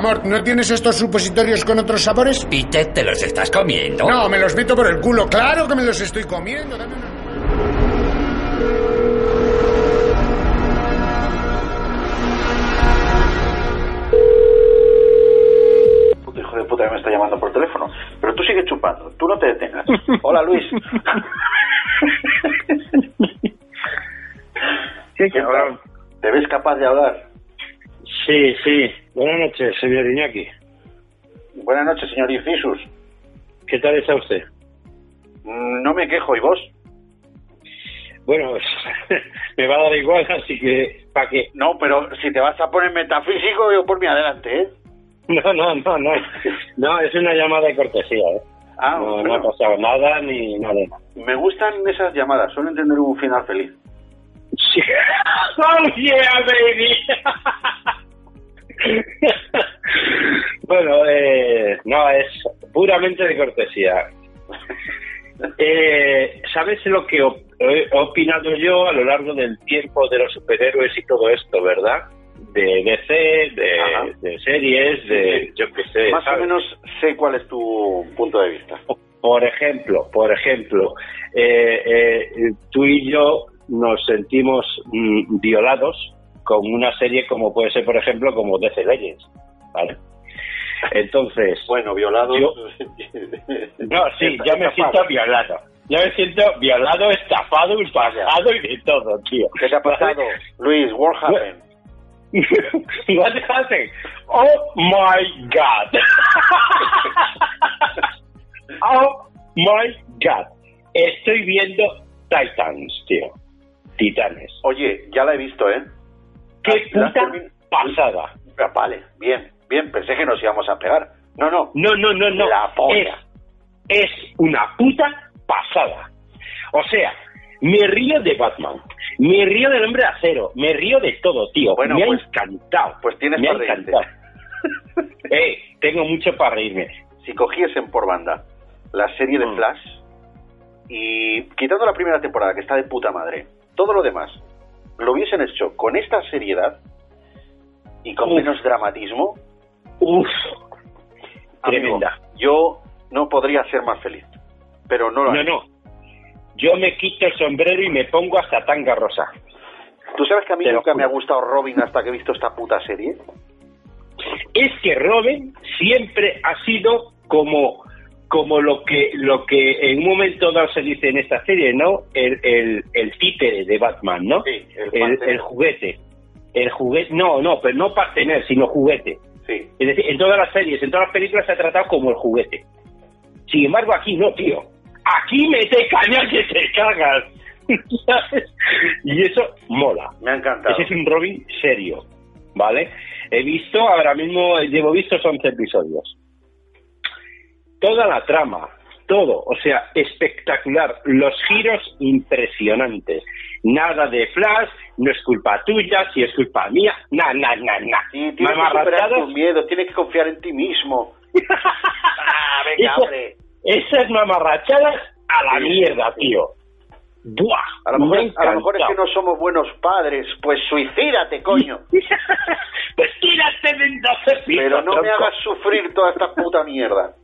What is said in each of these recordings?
Mort, ¿no tienes estos supositorios con otros sabores? Peter, ¿te los estás comiendo? No, me los meto por el culo. Claro que me los estoy comiendo. Dame una- hijo de puta que me está llamando por teléfono. Pero tú sigue chupando, tú no te detengas. Hola, Luis. ¿Qué tal? ¿Te ves capaz de hablar? Sí, sí. Buenas noches, señor Iñaki. Buenas noches, señor Incisus. ¿Qué tal está usted? Mm, No me quejo, ¿y vos? Bueno, me va a dar igual, así que, ¿para qué? No, pero si te vas a poner metafísico, yo por mi adelante, ¿eh? No, no, no, no. No, es una llamada de cortesía, ¿eh? Ah, no, no ha pasado nada ni nada. Me gustan esas llamadas, suelen tener un final feliz. Sí. ¡Oh, yeah, baby! bueno, eh, no, es puramente de cortesía. Eh, ¿Sabes lo que op- he opinado yo a lo largo del tiempo de los superhéroes y todo esto, verdad? De DC, de, series, de yo qué sé. Más o menos sé cuál es tu punto de vista. Por ejemplo, por ejemplo, eh, eh, tú y yo nos sentimos mm, violados con una serie como puede ser, por ejemplo, como DC Legends, ¿vale? Entonces, Bueno, violado. Yo- no, sí, ya me siento violado. Ya me siento violado, estafado, ultrajado y de todo, tío. ¿Qué te ha pasado? Luis, what happened? What happened? Oh my God. oh my God. Estoy viendo Titans, tío. Titanes. Oye, ya la he visto, ¿eh? Qué ¿La has puta termin- pasada. Ah, Vale, bien, bien, pensé que nos íbamos a pegar. No, no. No, no, no, no. La polla. Es, es una puta pasada. O sea, me río de Batman, me río del hombre de acero, me río de todo, tío. Bueno, me pues- ha encantado. pues tienes me para reírte. eh, tengo mucho para reírme. Si cogiesen por banda la serie de Mm. Flash y quitando la primera temporada que está de puta madre, todo lo demás lo hubiesen hecho con esta seriedad y con Uf. menos dramatismo, Uf, amigo, tremenda. yo no podría ser más feliz. Pero no lo No, no. Yo me quito el sombrero y me pongo hasta tanga rosa. ¿Tú sabes que a mí Te nunca me ha gustado Robin hasta que he visto esta puta serie? es que Robin siempre ha sido como como lo que lo que en un momento dado se dice en esta serie, ¿no? El, el, el títere de Batman, ¿no? Sí, el el, partener. el juguete. El juguete, no, no, pero no partener, sino juguete. Sí. Es decir, en todas las series, en todas las películas se ha tratado como el juguete. Sin embargo, aquí no, tío. Aquí mete caña que te cagas. Y eso mola. Me ha encantado. Ese es un Robin serio, ¿vale? He visto, ahora mismo llevo vistos 11 episodios. Toda la trama, todo, o sea, espectacular. Los giros impresionantes. Nada de Flash, no es culpa tuya, si es culpa mía, na, na, na, na. Sí, tienes que superar tus miedos, tienes que confiar en ti mismo. ah, venga, Esa- hombre. Esas mamarrachadas a la mierda, tío. Buah, A lo, me mejor, ha a lo mejor es que no somos buenos padres, pues suicídate, coño. pues tírate de Pero no me hagas sufrir toda esta puta mierda.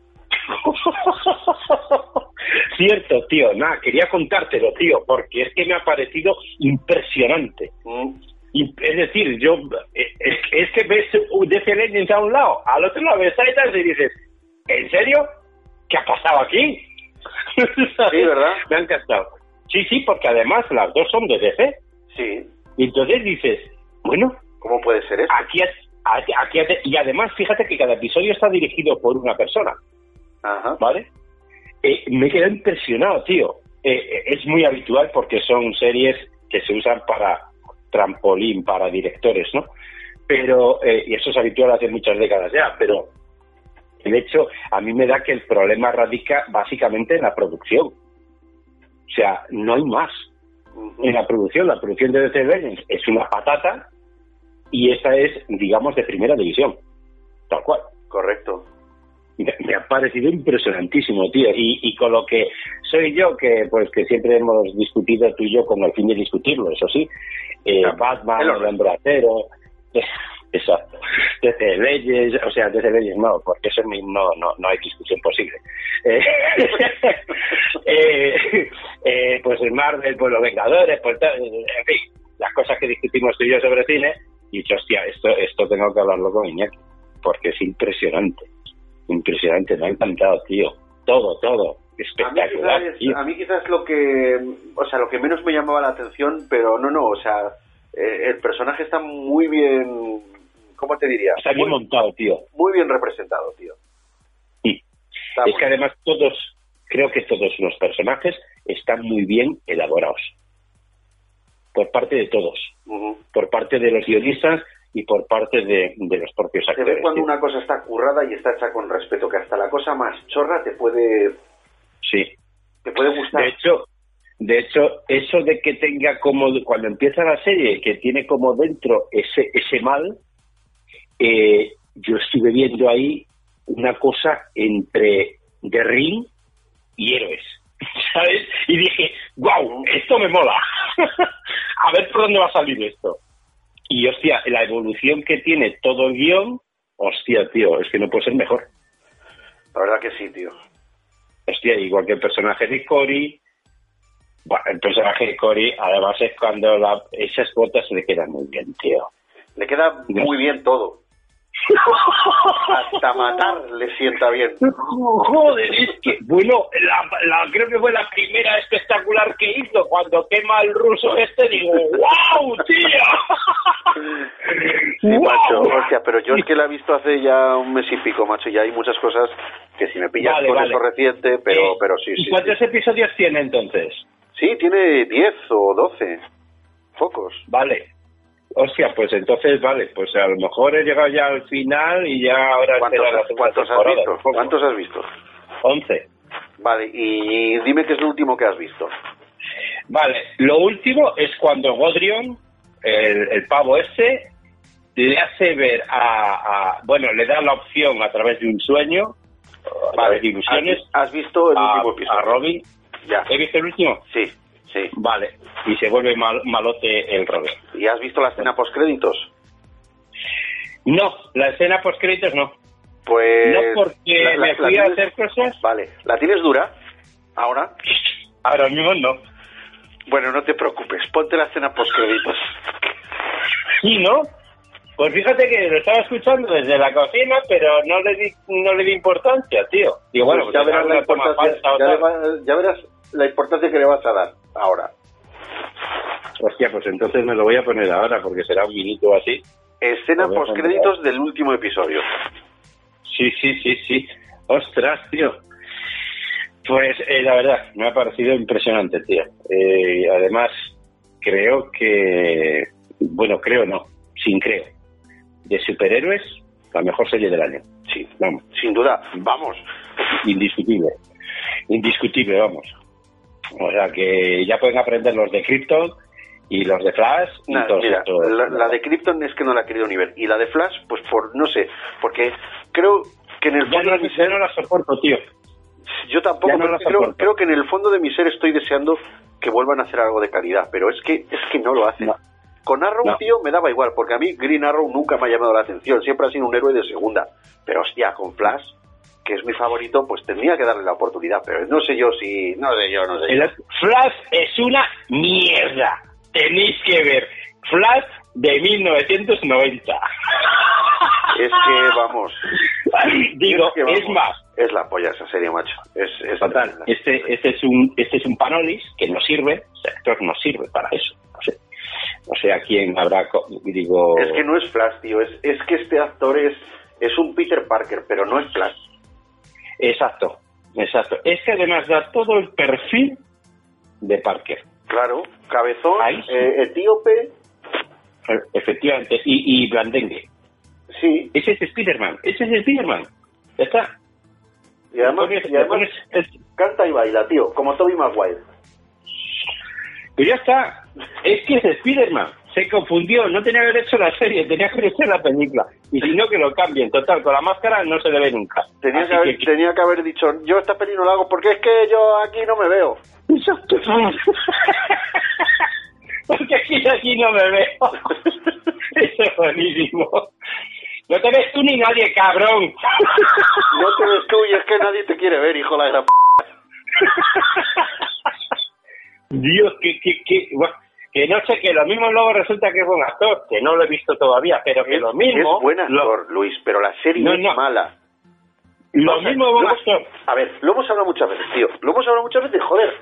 Cierto, tío. Nada, quería contártelo, tío, porque es que me ha parecido impresionante. Mm. Es decir, yo eh, es, es que ves DC Legends a un lado, al otro lado ves Titans y dices, ¿en serio? ¿Qué ha pasado aquí? Sí, ¿verdad? Me han encantado. Sí, sí, porque además las dos son de DC. Sí. Y entonces dices, bueno, ¿Cómo puede ser eso? aquí, aquí, y además fíjate que cada episodio está dirigido por una persona, Ajá. ¿vale? Eh, me he quedado impresionado, tío. Eh, eh, es muy habitual porque son series que se usan para trampolín, para directores, ¿no? Pero, eh, y eso es habitual hace muchas décadas ya, pero el hecho, a mí me da que el problema radica básicamente en la producción. O sea, no hay más en la producción. La producción de DC Legends es una patata y esta es, digamos, de primera división. Tal cual. Correcto. Me, ha parecido impresionantísimo, tío. Y, y con lo que soy yo, que pues que siempre hemos discutido tú y yo con el fin de discutirlo, eso sí. Eh, Batman, el hombre acero. Exacto. DC Leyes, o sea, DC Leyes no, porque eso no, no, no hay discusión posible. Eh, eh, eh, pues el Marvel, pues los Vengadores, pues tal, en fin, las cosas que discutimos tú y yo sobre cine, y dicho, hostia, esto, esto tengo que hablarlo con Iñaki, porque es impresionante, impresionante, me ha encantado, tío, todo, todo, A mí, espectacular, quizás, tío. a mí quizás lo que, o sea, lo que menos me llamaba la atención, pero no, no, o sea, eh, el personaje está muy bien, ¿cómo te diría? Está bien muy, montado, tío. muy bien representado, tío. Sí. Está es que además todos, creo que todos los personajes están muy bien elaborados. Por parte de todos. Por parte de los guionistas y por parte de, de los propios Se actores. ve cuando una cosa está currada y está hecha con respeto, que hasta la cosa más chorra te puede, Sí. te puede gustar. De hecho, de hecho, eso de que tenga como, cuando empieza la serie, que tiene como dentro ese, ese mal, eh, yo estuve viendo ahí una cosa entre The Ring y héroes, ¿sabes? Y dije, wow, esto me mola. a ver por dónde va a salir esto. Y hostia, la evolución que tiene todo el guion, hostia, tío, es que no puede ser mejor. La verdad que sí, tío. Hostia, igual que el personaje de Cory. Bueno, el personaje de Cory, además es cuando la- esas botas le quedan muy bien, tío. Le queda muy bien todo. Hasta matar le sienta bien. Joder, es que, bueno, la, la- creo que fue la primera espectacular que hizo cuando quema al ruso este, digo, ¡wow, tío! Sí, macho, hostia, pero yo es que la he visto hace ya un mes y pico, macho, y hay muchas cosas que si me pillas Vale, con vale. eso reciente, pero, Eh, pero sí, ¿Y sí. cuántos Sí. episodios tiene entonces? Sí, tiene 10 o 12. Pocos. Vale. Hostia, pues entonces, vale, pues a lo mejor he llegado ya al final y ya ahora ¿Cuántos, la cuántos has visto? ¿Cuántos has visto? 11. Vale, y dime qué es lo último que has visto. Vale, lo último es cuando Godrion, el, el pavo este, le hace ver a, a- Bueno, le da la opción a través de un sueño, a través de ilusiones, ¿Has, has visto el a, último episodio? a Robin. Ya. ¿He visto el último? Sí, sí. Vale, y se vuelve mal- malote el Robin. ¿Y has visto la escena postcréditos? No, la escena post créditos no. Pues... no porque la- la- me fui a hacer cosas. Vale, ¿la tienes dura? ¿Ahora? Ahora mismo no. Bueno, no te preocupes, ponte la escena postcréditos. Sí, ¿no? Pues fíjate que lo estaba escuchando desde la cocina, pero no le di, no le di importancia, tío. Digo, bueno, Pues ya, pues verás la importancia, ya verás la importancia que le vas a dar ahora. Hostia, pues entonces me lo voy a poner ahora, porque será un minuto así. Escena postcréditos del último episodio. Sí, sí, sí, sí. Ostras, tío. Pues eh, la verdad, me ha parecido impresionante, tío. Eh, además, creo que... Bueno, creo no, sin creo. De superhéroes, la mejor serie del año. Sí, Vamos, sin duda. Vamos. indiscutible. Indiscutible, vamos. O sea que ya pueden aprender los de Krypton y los de Flash y Nada, todos mira, estos. la, la de Krypton es que no la he querido ni ver. Y la de Flash, pues por, no sé, porque creo que en el fondo no, de no la soporto, tío. yo tampoco, no creo, creo que en el fondo de mi ser estoy deseando que vuelvan a hacer algo de calidad, pero es que, es que no lo hacen. No. Con Arrow, No. tío, me daba igual, porque a mí Green Arrow nunca me ha llamado la atención, siempre ha sido un héroe de segunda. Pero hostia, con Flash, que es mi favorito, pues tendría que darle la oportunidad, pero no sé yo si, no sé yo, no sé yo. El Flash es una mierda. Tenéis que ver Flash de 1990. Es que, vamos, Digo, Es que vamos. es más, Es la polla esa serie, macho. Es, es Total, este, este es un este es un Panolis que no sirve, este actor no sirve para eso. No sé, no sé a quién habrá, digo... Es que no es Flash, tío. Es, es que este actor es, es un Peter Parker, pero no es Flash. Exacto, exacto. Es que además da todo el perfil de Parker. Claro, cabezón, sí. eh, etíope, E- Efectivamente, y, y blandengue. sí. Ese es Spiderman, ese es Spiderman. Ya está. Y además, pones- y le además pones el- canta y baila, tío, como Toby Maguire. Pero ya está. Es que es Spiderman. Se confundió, no tenía que haber hecho la serie, tenía que haber hecho la película. Y si no, que lo cambien. Total, con la máscara no se le ve nunca. Tenía que, haber, que- tenía que haber dicho, yo esta peli no la hago porque es que yo aquí no me veo. Porque aquí, aquí no me veo. Eso es buenísimo. No te ves tú ni nadie, cabrón. No te ves tú y es que nadie te quiere ver, hijo de la gran p***. Dios, que, que, que, que no sé, que lo mismo luego resulta que es buen actor, que no lo he visto todavía, pero que Es, lo mismo... es buen lo- actor, Luis, pero la serie No, es mala. Lo Vamos a- mismo buen hemos- actor. A ver, lo hemos hablado muchas veces, tío. Lo hemos hablado muchas veces, joder.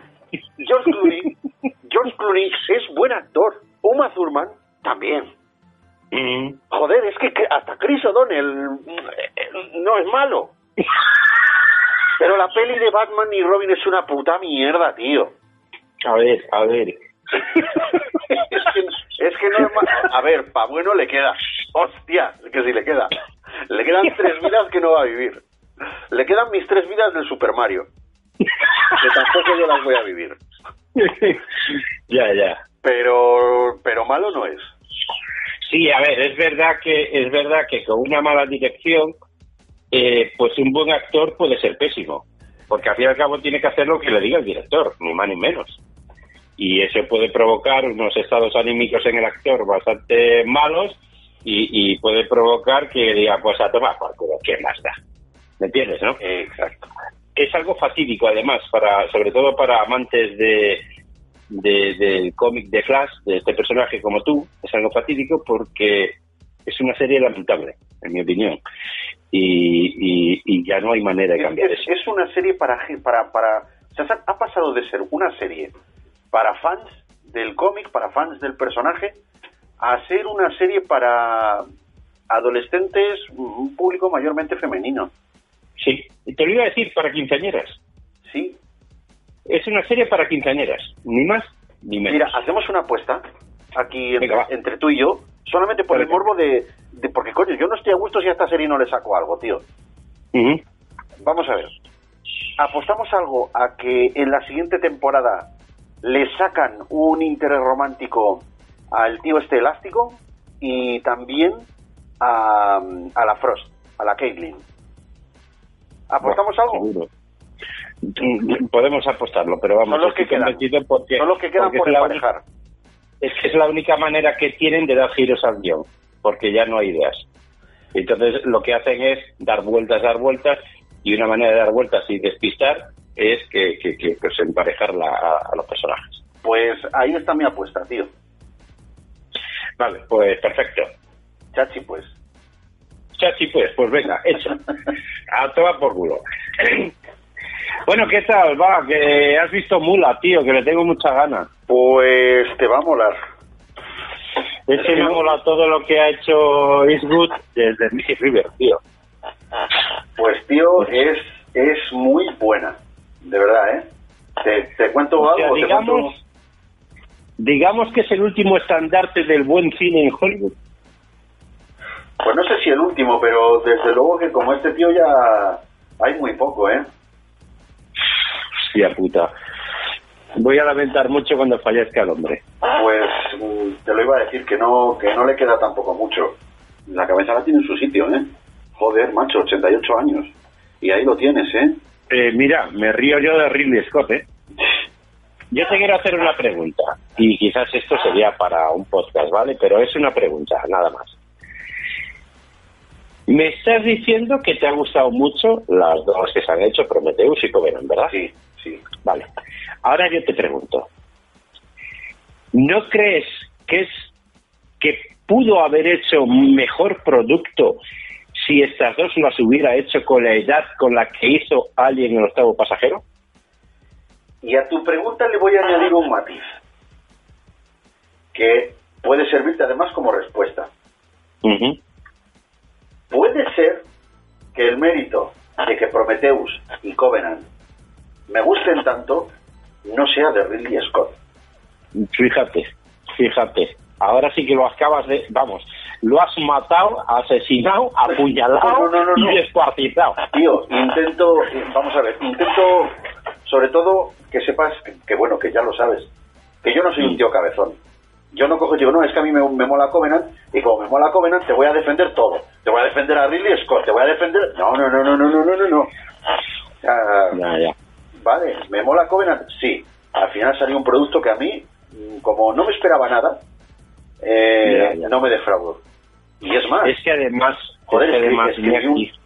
George Clooney, George Clooney es buen actor. Uma Thurman también. Mm. Joder, es que hasta Chris O'Donnell mm, no es malo. Pero la peli de Batman y Robin es una puta mierda, tío. A ver, a ver. Es, que, es que no es ma- A ver, pa' bueno le queda. Hostia, que si le queda. Le quedan tres vidas que no va a vivir. Le quedan mis tres vidas del Super Mario. Que tampoco yo las voy a vivir. ya, ya. Pero, pero malo no es. Sí, a ver, es verdad que es verdad que con una mala dirección, eh, pues un buen actor puede ser pésimo, porque al fin y al cabo tiene que hacer lo que le diga el director, ni más ni menos. Y eso puede provocar unos estados anímicos en el actor bastante malos y, y puede provocar que diga, pues a tomar por culo, ¿qué más da? ¿Me entiendes, no? Exacto. es algo fatídico además para sobre todo para amantes de, de- del cómic de Flash de este personaje como tú es algo fatídico porque es una serie lamentable en mi opinión y, y- y ya no hay manera de cambiar es- eso es una serie para, para, para... o sea, ha pasado de ser una serie para fans del cómic, para fans del personaje, a ser una serie para adolescentes, un público mayormente femenino. sí y te lo iba a decir para quinceañeras Sí. es una serie para quinceañeras ni más ni menos Mira, hacemos una apuesta aquí Venga, entre tú y yo, solamente por el morbo de, de... Porque, coño, yo no estoy a gusto si a esta serie no le saco algo, tío. Ujú. Vamos a ver. ¿Apostamos algo a que en la siguiente temporada le sacan un interés romántico al tío este elástico y también a, a la Frost, a la Caitlyn? ¿Apostamos Bueno, algo? seguro. Mm, podemos apostarlo pero vamos Son los que quedan. porque Son los que quedan por emparejar. es que es la única manera que tienen de dar giros al guion, porque ya no hay ideas. Entonces lo que hacen es dar vueltas, dar vueltas, y una manera de dar vueltas y despistar es que, que, que, pues, emparejarla a, a los personajes. Pues ahí está mi apuesta, tío. Vale, pues perfecto. Chachi, pues. Chachi, pues, pues venga, hecho. A tomar por culo. bueno, ¿qué tal? Va, que has visto Mula, tío, que le tengo mucha gana. Pues te va a molar. Es que me mola todo lo que ha hecho Eastwood desde Mickey River, tío. Pues tío, es, es muy buena. De verdad, ¿eh? ¿Te, te cuento O sea, algo? ¿Te cuento- digamos, digamos que es el último estandarte del buen cine en Hollywood. Pues no sé si el último, pero desde luego que como este tío ya hay muy poco, ¿eh? Hostia puta. Voy a lamentar mucho cuando fallezca el hombre. Pues mm, te lo iba a decir que no que no le queda tampoco mucho. La cabeza la tiene en su sitio, ¿eh? Joder, macho, 88 años. Y ahí lo tienes, ¿eh? Eh, mira, me río yo de Ridley Scott, ¿eh? Yo te quiero hacer una pregunta, y quizás esto sería para un podcast, ¿vale? Pero es una pregunta, nada más. Me estás diciendo que te ha gustado mucho las dos que se han hecho, Prometheus y Covenant, ¿verdad? Sí, sí. Vale. Ahora yo te pregunto, ¿no crees que es que pudo haber hecho un mejor producto si estas dos las hubiera hecho con la edad con la que hizo alguien en el octavo pasajero? Y a tu pregunta le voy a añadir un matiz que puede servirte además como respuesta. Puede ser que el mérito de que Prometheus y Covenant me gusten tanto no sea de Ridley Scott. Fíjate, fíjate. Ahora sí que lo acabas de... Vamos, lo has matado, asesinado, apuñalado y descuartizado. Tío, intento, eh, vamos a ver, intento sobre todo que sepas que, bueno, que ya lo sabes, que yo no soy un tío cabezón. Yo no cojo, digo, no, es que a mí me, me mola Covenant, y como me mola Covenant, te voy a defender todo. Te voy a defender a Ridley Scott, te voy a defender. No, no, no, no, no, no, no, no. no. Vale, ¿me mola Covenant? Sí. Al final salió un producto que a mí, mm, como no me esperaba nada, eh, no me defraudó. Y es más... Es que además... Joder,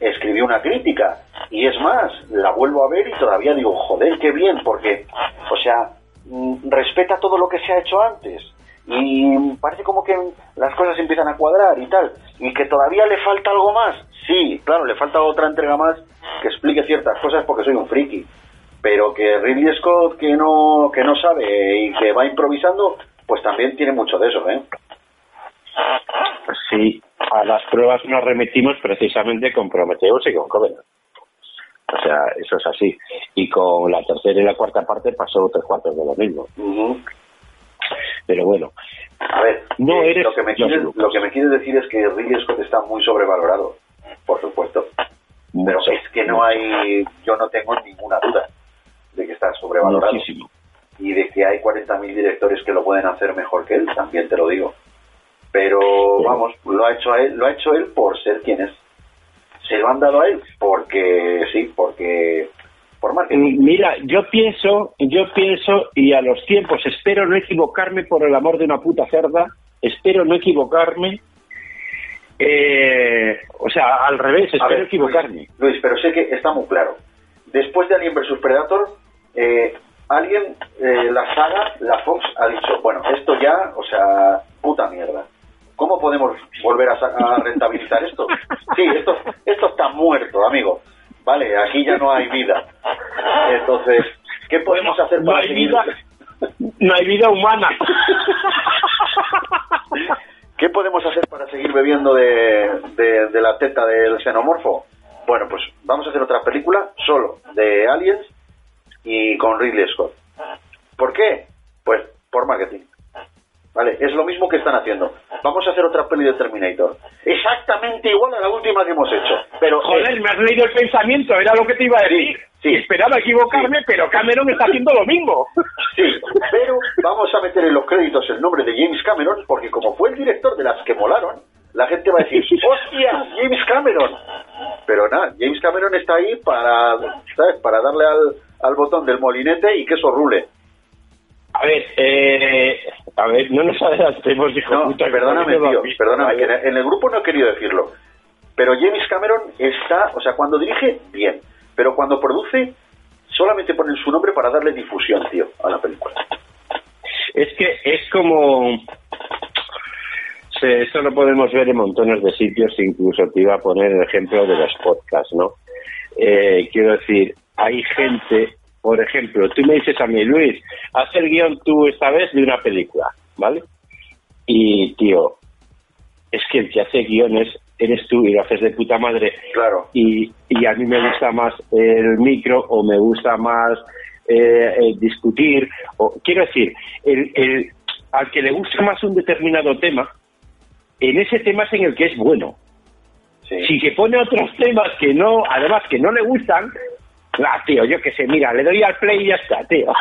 escribí, una crítica. Y es más, la vuelvo a ver y todavía digo, joder, qué bien, porque, o sea, mm, respeta todo lo que se ha hecho antes. Y parece como que las cosas empiezan a cuadrar y tal. Y que todavía le falta algo más. Sí, claro, le falta otra entrega más que explique ciertas cosas porque soy un friki pero que Ridley Scott que no que no sabe y que va improvisando pues también tiene mucho de eso ¿eh? sí a las pruebas nos remitimos precisamente con Prometheus y con Covenant. O sea eso es así. Y con la tercera y la cuarta parte pasó tres cuartos de lo mismo. Pero bueno a ver no eh, eres lo que me quieres lo que me quieres decir es que Ridley Scott está muy sobrevalorado por supuesto. Pero es que no hay yo no tengo ninguna duda de que está sobrevalorado. Y de que hay 40.000 directores que lo pueden hacer mejor que él, también te lo digo. Pero vamos, lo ha hecho él, lo ha hecho él por ser quien es. Se lo han dado a él porque sí, porque por marketing. Mira, yo pienso, yo pienso y a los tiempos espero no equivocarme por el amor de una puta cerda, espero no equivocarme eh, o sea, al revés, espero equivocarme. Luis, pero sé que está muy claro. Después de Alien vs Predator, eh, alguien, eh, la saga, la Fox, ha dicho, bueno, esto ya, o sea, puta mierda. ¿Cómo podemos volver a, rentabilizar esto? Sí, esto, esto está muerto, amigo. Vale, aquí ya no hay vida. Entonces, ¿qué podemos hacer para no hay vida, No hay vida humana. ¿Qué podemos hacer para seguir bebiendo de, de la teta del xenomorfo? Bueno, pues vamos a hacer otra película solo de Aliens y con Ridley Scott. ¿Por qué? Pues por marketing. ¿Vale? Es lo mismo que están haciendo. Vamos a hacer otra peli de Terminator. Exactamente igual a la última que hemos hecho. Pero, Joder, me has leído el pensamiento, era lo que te iba a decir. Sí, Esperaba equivocarme, pero Cameron está haciendo lo mismo. Sí, pero vamos a meter en los créditos el nombre de James Cameron, porque como fue el director de las que molaron, la gente va a decir, ¡hostia, James Cameron! Pero nada, James Cameron está ahí para, ¿sabes? Para darle al, al botón del molinete y que eso rule. A ver, eh, a ver, no nos adelantemos, hijo no, Perdóname, tío, perdóname, que en el grupo no he querido decirlo. Pero James Cameron está, o sea, cuando dirige, bien. Pero cuando produce, solamente ponen su nombre para darle difusión, tío, a la película. Es que es como eso lo podemos ver en montones de sitios, incluso te iba a poner el ejemplo de los podcasts, ¿no? Eh, quiero decir, hay gente, por ejemplo, tú me dices a mí, Luis, haz el guion tú esta vez de una película, ¿vale? Y, tío, es que el que hace guiones eres tú y lo haces de puta madre. Claro. Y, y a mí me gusta más el micro o me gusta más eh, eh, discutir. o Quiero decir, el, el, al que le gusta más un determinado tema, en ese tema es en el que es bueno. Si se pone otros temas que no, además que no le gustan, Ah, tío, yo qué sé, mira, le doy al play y ya está, tío.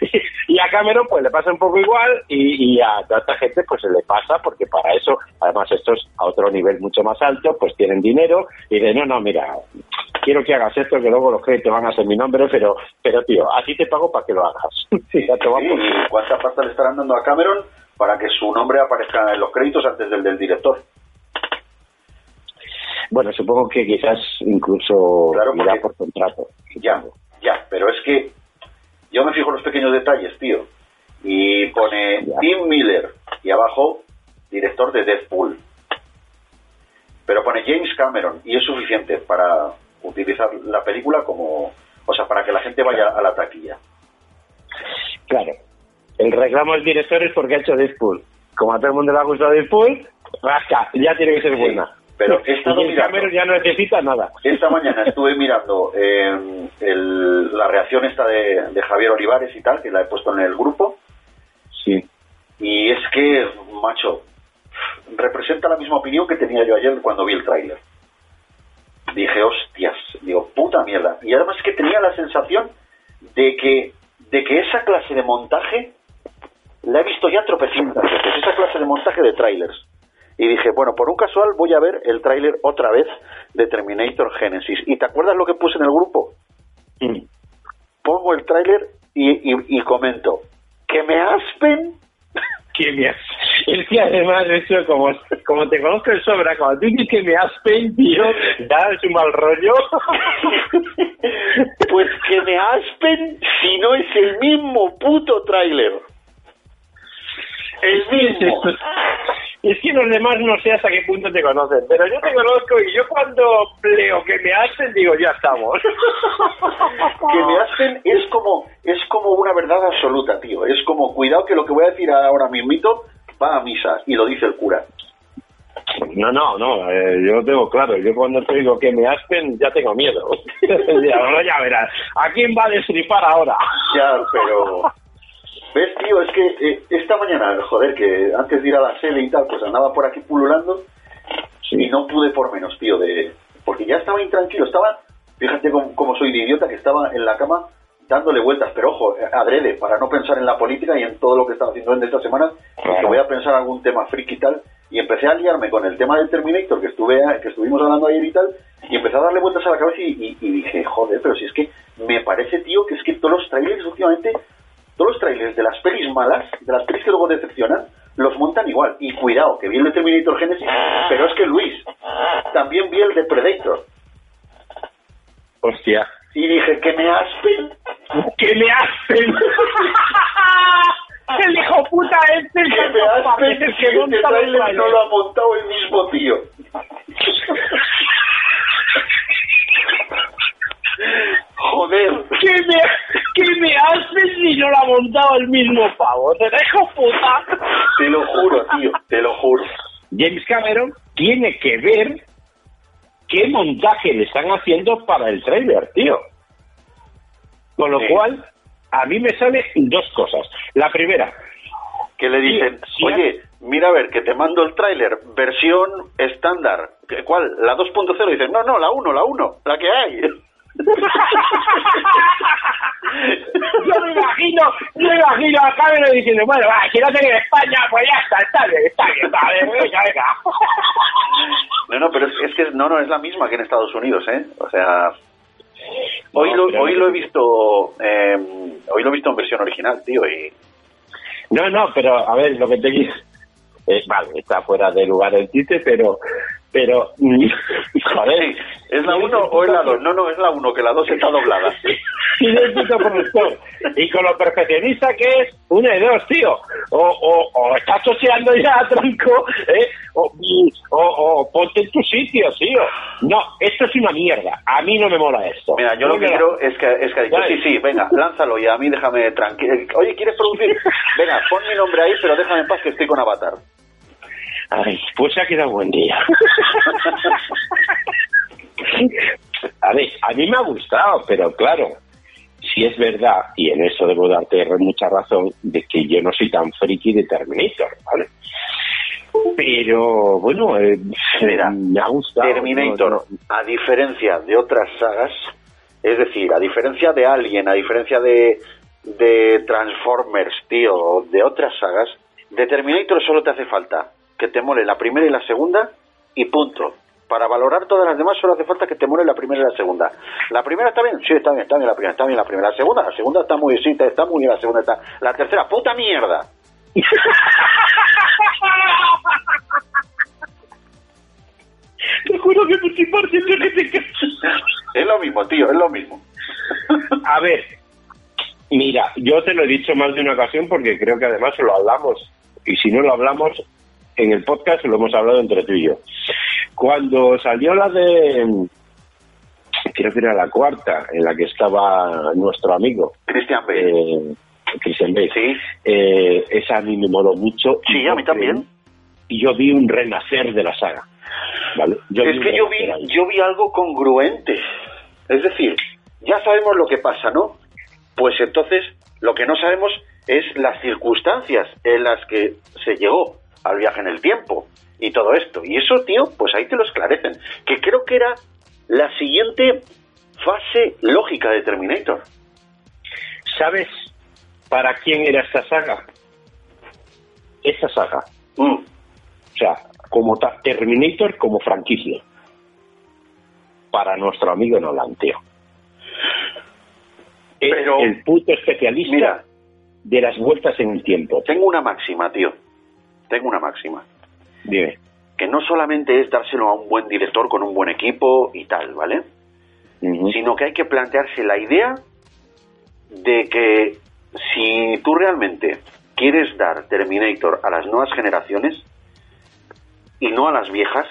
y a Cameron pues le pasa un poco igual y, a tanta gente pues se le pasa porque para eso, además estos a otro nivel mucho más alto, pues tienen dinero y de no, no, mira, quiero que hagas esto, que luego los créditos van a ser mi nombre, pero, pero tío, así te pago para que lo hagas. ya te ¿Y cuánta pasta le estarán dando a Cameron para que su nombre aparezca en los créditos antes del del director? Bueno, supongo que quizás incluso claro, irá por contrato. Ya, ya, pero es que yo me fijo en los pequeños detalles, tío. Y pone Tim Miller y abajo director de Deadpool. pero pone James Cameron y es suficiente para utilizar la película como, o sea, para que la gente vaya a la taquilla. Claro. El reclamo del director es porque ha hecho Deadpool. Como a todo el mundo le ha gustado Deadpool, rasca, ya tiene que ser buena. Pero he estado mirando, Cameron ya no necesita nada. esta mañana estuve mirando eh, el- la reacción esta de, de Javier Olivares y tal, que la he puesto en el grupo, Sí. y es que, macho, representa la misma opinión que tenía yo ayer cuando vi el tráiler. Dije, hostias, digo, puta mierda. Y además que tenía la sensación de que, de que esa clase de montaje la he visto ya tropecientas veces, esa clase de montaje de trailers. Y dije, bueno, por un casual voy a ver el tráiler otra vez de Terminator Genesis. ¿Y te acuerdas lo que puse en el grupo? Mm. Pongo el tráiler y, y, y comento, que me aspen Que me has... Es que además eso, como, como te conozco de sobra, cuando tú dices que me has tío, es un mal rollo. pues que me aspen si no es el mismo puto tráiler. El mismo. Es que los demás no sé hasta qué punto te conocen, pero yo te conozco y yo cuando leo que me hacen digo, ya estamos. Que me aspen es como, es como una verdad absoluta, tío. Es como, cuidado que lo que voy a decir ahora mismito va a misa y lo dice el cura. No, no, no, eh, yo lo tengo claro. Yo cuando te digo que me aspen, ya tengo miedo. ya, ya verás. ¿A quién va a destripar ahora? Ya, pero... ¿Ves, tío? Es que eh, esta mañana, joder, que antes de ir a la sede y tal, pues andaba por aquí pululando y no pude por menos, tío, de... Porque ya estaba intranquilo, estaba... Fíjate cómo, cómo soy de idiota que estaba en la cama dándole vueltas, pero ojo, adrede, para no pensar en la política y en todo lo que estaba haciendo en esta semana, que voy a pensar algún tema friki y tal, y empecé a liarme con el tema del Terminator que estuve que estuvimos hablando ayer y tal, y empecé a darle vueltas a la cabeza y, y- y dije, joder, pero si es que me parece, tío, que es que todos los trailers últimamente, todos los trailers de las pelis malas, de las pelis que luego decepcionan, los montan igual. Y cuidado, que vi el de Terminator Genesis, pero es que Luis, también vi el de Predator. Hostia. Y dije, que me aspen. ¡Que me hacen! ¡El hijo puta este! el Que me aspen que que este trailer no lo ha montado el mismo tío. Joder. ¿Qué me, qué me haces si no la ha montado el mismo pavo? ¡Te dejo puta! Te lo juro, tío, te lo juro. James Cameron tiene que ver qué montaje le están haciendo para el trailer, tío. Con lo Sí. cual, a mí me sale dos cosas. La primera, Que le dicen, Sí, oye, mira a ver, que te mando el tráiler, versión estándar. ¿Qué- ¿Cuál? ¿La 2.0? Dicen, no, no, la 1, la 1, la que hay. yo me imagino, yo me imagino a Cameron diciendo, bueno, va, si no tengo en España, pues ya está, está bien, está bien, está bien, venga, venga. No, no, pero es, es que no, no, es la misma que en Estados Unidos, ¿eh? O sea, hoy, No, lo, hoy lo he visto, eh, hoy lo he visto en versión original, tío, y No, no, pero a ver, lo que te. Eh, vale, está fuera de lugar el chiste, pero... Pero... Joder. ¿es la 1 o es la 2? No, no, es la 1, que la 2 está doblada. Y. Y con lo perfeccionista que es, una de dos, tío. O, o, o estás chocheando ya a tronco, ¿eh? O, o, o ponte en tu sitio, tío. No, esto es una mierda. A mí no me mola esto. Mira, yo lo que quiero es que, es que ha dicho, sí, sí, venga, lánzalo y a mí déjame tranquilo. Oye, ¿quieres producir? Venga, pon mi nombre ahí, pero déjame en paz que estoy con Avatar. Ay, pues ha quedado buen día. a ver, a mí me ha gustado, pero claro, si es verdad, y en eso debo darte mucha razón, de que yo no soy tan friki de Terminator, ¿vale? Pero bueno, eh, Mira, me ha gustado. Terminator, no, no. a diferencia de otras sagas, es decir, a diferencia de Alien, a diferencia de, de Transformers, tío, o de otras sagas, de Terminator solo te hace falta que te mole la primera y la segunda y punto. Para valorar todas las demás solo hace falta que te mole la primera y la segunda. ¿La primera está bien? Sí, está bien, está bien la primera, está bien la primera. La segunda, la segunda está muy, sí, está- muy bien, la segunda está... La tercera, puta mierda. Te juro que por siempre que te. Es lo mismo, tío, es lo mismo. A ver, mira, yo te lo he dicho más de una ocasión porque creo que además lo hablamos. Y si no lo hablamos en el podcast, lo hemos hablado entre tú y yo. cuando salió la de creo que era la cuarta en la que estaba nuestro amigo Christian Bale. eh, Christian Bale. Sí. Eh, esa a mí me moló mucho. Sí, a mí también. Y yo vi un renacer de la saga. ¿vale? Yo es que yo vi, ahí. yo vi algo congruente. Es decir, ya sabemos lo que pasa, ¿no? Pues entonces, lo que no sabemos es las circunstancias en las que se llegó al viaje en el tiempo y todo esto. Y eso, tío, pues ahí te lo esclarecen. Que creo que era la siguiente fase lógica de Terminator. ¿Sabes para quién era esta saga? Esa saga. Mm. O sea, como Terminator como franquicia. Para nuestro amigo Nolan, tío. Es Pero- el puto especialista Mira. de las vueltas en el tiempo. Tengo una máxima, tío. Tengo una máxima. Dime. Que no solamente es dárselo a un buen director con un buen equipo y tal, ¿vale? Sino que hay que plantearse la idea de que si tú realmente quieres dar Terminator a las nuevas generaciones y no a las viejas,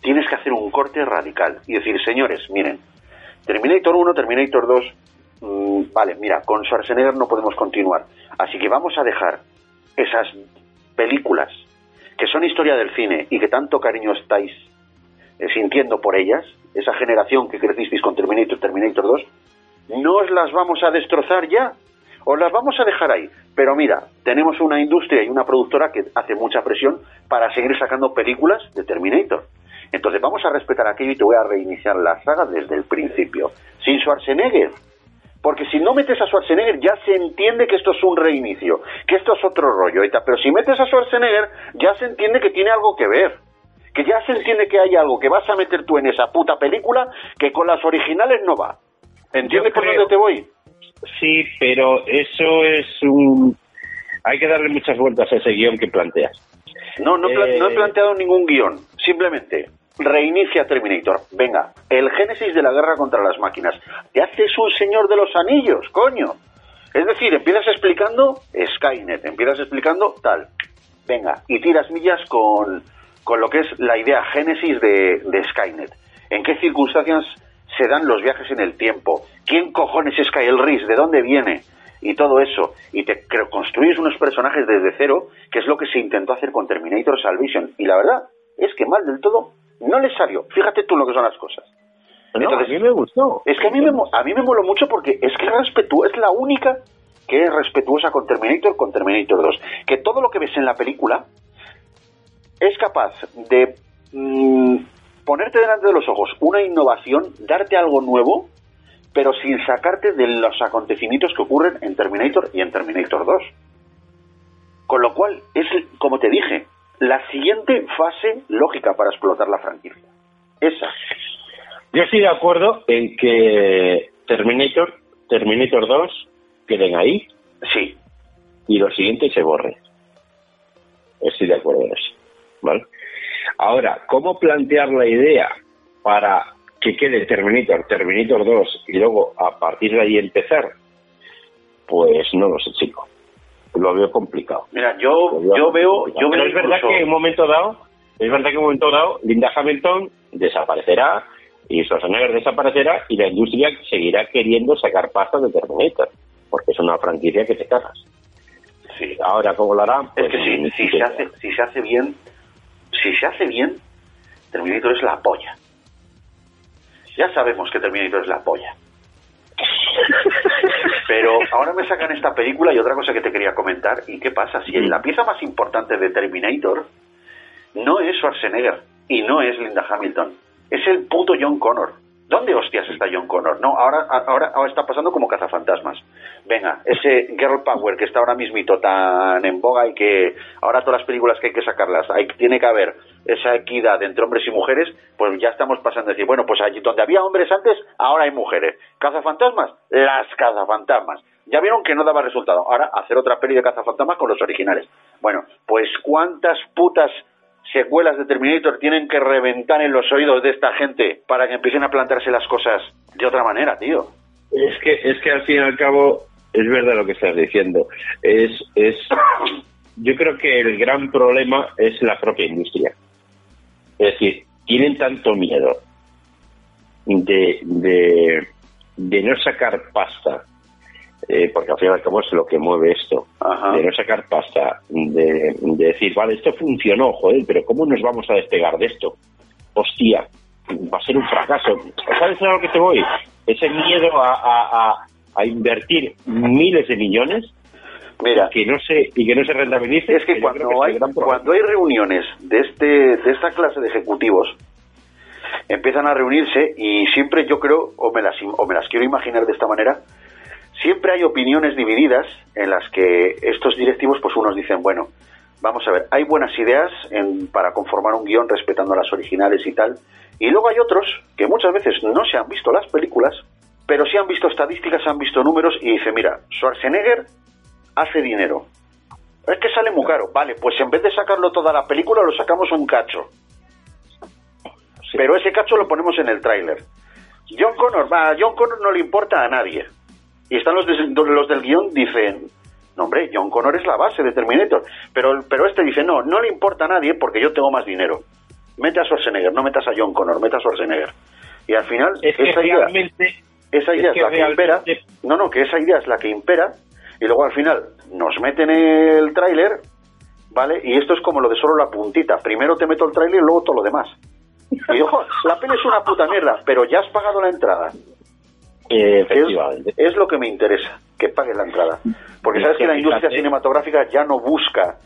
tienes que hacer un corte radical y decir, señores, miren, Terminator 1, Terminator 2, mm, vale, mira, con Schwarzenegger no podemos continuar, así que vamos a dejar esas películas que son historia del cine y que tanto cariño estáis eh, sintiendo por ellas, esa generación que crecisteis con Terminator, Terminator 2, no os las vamos a destrozar ya, os las vamos a dejar ahí. Pero mira, tenemos una industria y una productora que hace mucha presión para seguir sacando películas de Terminator. Entonces vamos a respetar aquello y te voy a reiniciar la saga desde el principio, sin Schwarzenegger. Porque si no metes a Schwarzenegger ya se entiende que esto es un reinicio, que esto es otro rollo. Pero si metes a Schwarzenegger ya se entiende que tiene algo que ver que ya se entiende que hay algo que vas a meter tú en esa puta película que con las originales no va. ¿Entiendes por dónde te voy? Sí, pero eso es un... Hay que darle muchas vueltas a ese guion que planteas. No, no, Eh. no he planteado ningún guion. Simplemente reinicia Terminator. Venga, el génesis de la guerra contra las máquinas. Te haces un señor de los anillos, coño. Es decir, empiezas explicando Skynet, empiezas explicando tal. Venga, y tiras millas con, con lo que es la idea génesis de, de Skynet. ¿En qué circunstancias se dan los viajes en el tiempo? ¿Quién cojones es Kyle Reese? ¿De dónde viene? Y todo eso. Y te construyes unos personajes desde cero, que es lo que se intentó hacer con Terminator Salvation. Y la verdad es que mal del todo no les salió. Fíjate tú lo que son las cosas. No, Entonces, a mí me gustó. Es que a mí me, a mí me moló mucho porque es que es respetu- es la única que es respetuosa con Terminator, con Terminator 2. Que todo lo que ves en la película es capaz de mm, ponerte delante de los ojos una innovación, darte algo nuevo, pero sin sacarte de los acontecimientos que ocurren en Terminator y en Terminator 2. Con lo cual, es, como te dije, la siguiente fase lógica para explotar la franquicia. Esa. Yo estoy de acuerdo en que Terminator, Terminator 2 queden ahí Sí, y lo siguiente se borre. Estoy de acuerdo en eso. ¿vale? Ahora, ¿cómo plantear la idea para que quede Terminator, Terminator 2 y luego a partir de ahí empezar? Pues no lo sé, chico. Lo veo complicado. Mira, yo, yo veo, yo veo es verdad que en un momento dado, es verdad que en un momento dado, Linda Hamilton desaparecerá y Schwarzenegger desaparecerá y la industria seguirá queriendo sacar pasta de Terminator, porque es una franquicia que te cagas. Sí. Ahora, ¿cómo lo harán? Es Pues, que sí, ni si se hace, si se hace bien, si se hace bien, Terminator es la polla. Ya sabemos que Terminator es la polla. Pero ahora me sacan esta película y otra cosa que te quería comentar. ¿Y qué pasa? Si la pieza más importante de Terminator no es Schwarzenegger y no es Linda Hamilton, es el puto John Connor. ¿Dónde hostias está John Connor? No, ahora, ahora, ahora está pasando como cazafantasmas. Venga, ese girl power que está ahora mismito tan en boga y que ahora todas las películas que hay que sacarlas, hay, tiene que haber esa equidad entre hombres y mujeres, pues ya estamos pasando a decir, bueno, pues allí donde había hombres antes, ahora hay mujeres. ¿Cazafantasmas? Las cazafantasmas. Ya vieron que no daba resultado. Ahora hacer otra peli de cazafantasmas con los originales. Bueno, pues cuántas putas secuelas de Terminator tienen que reventar en los oídos de esta gente para que empiecen a plantearse las cosas de otra manera, tío. Es que, es que al fin y al cabo es verdad lo que estás diciendo. Es, es, yo creo que el gran problema es la propia industria. Es decir, tienen tanto miedo de, de, de no sacar pasta, eh, porque al fin y al cabo es lo que mueve esto, Ajá. de no sacar pasta, de, de decir, vale, esto funcionó, joder, pero ¿cómo nos vamos a despegar de esto? Hostia, va a ser un fracaso. ¿Sabes a lo que te voy? Ese miedo a, a, a, a invertir miles de millones Mira, que no se y que no se rentabilice. es que cuando hay cuando hay reuniones de este de esta clase de ejecutivos empiezan a reunirse y siempre yo creo o me las o me las quiero imaginar de esta manera siempre hay opiniones divididas en las que estos directivos pues unos dicen bueno vamos a ver hay buenas ideas en- para conformar un guion respetando las originales y tal y luego hay otros que muchas veces no se han visto las películas pero sí han visto estadísticas han visto números y dice mira Schwarzenegger hace dinero es que sale muy caro. Vale, pues en vez de sacarlo toda la película, lo sacamos un cacho. Pero ese cacho lo ponemos en el tráiler. John Connor, va, a John Connor no le importa a nadie. Y están los, des- los del guion, dicen, no hombre, John Connor es la base de Terminator. Pero, pero este dice, no, no le importa a nadie porque yo tengo más dinero. Mete a Schwarzenegger, no metas a John Connor, mete a Schwarzenegger. Y al final, es que esa idea, esa es idea es, la que impera. No, no, que esa idea es la que impera. Y luego al final nos meten el tráiler, ¿vale? Y esto es como lo de solo la puntita. Primero te meto el tráiler y luego todo lo demás. Y ojo, la peli es una puta mierda, pero ya has pagado la entrada. Eh, Es, efectivamente. es lo que me interesa, que pagues la entrada. Porque Es sabes que la industria fíjate. cinematográfica ya no busca